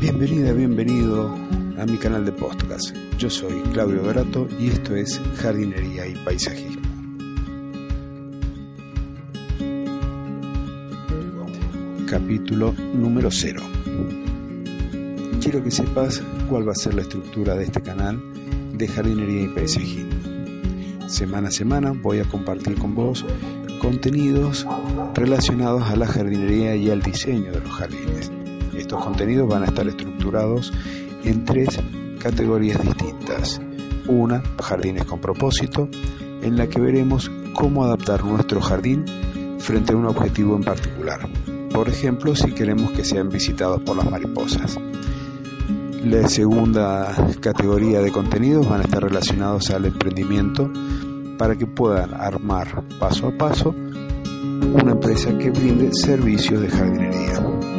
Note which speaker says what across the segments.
Speaker 1: Bienvenida, bienvenido a mi canal de podcast. Yo soy Claudio Dorato y esto es Jardinería y Paisajismo. Capítulo número 0. Quiero que sepas cuál va a ser la estructura de este canal de jardinería y paisajismo. Semana a semana voy a compartir con vos contenidos relacionados a la jardinería y al diseño de los jardines estos contenidos van a estar estructurados en tres categorías distintas. Una, jardines con propósito, en la que veremos cómo adaptar nuestro jardín frente a un objetivo en particular. Por ejemplo, si queremos que sean visitados por las mariposas. La segunda categoría de contenidos van a estar relacionados al emprendimiento para que puedan armar paso a paso una empresa que brinde servicios de jardinería.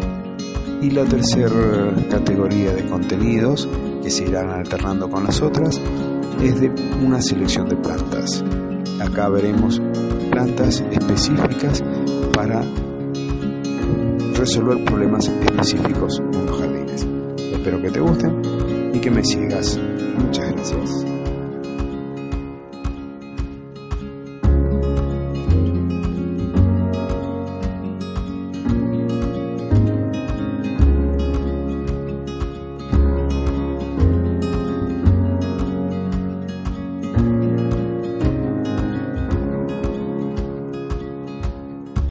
Speaker 1: Y la tercera categoría de contenidos, que se irán alternando con las otras, es de una selección de plantas. Acá veremos plantas específicas para resolver problemas específicos en los jardines. Espero que te gusten y que me sigas. Muchas gracias.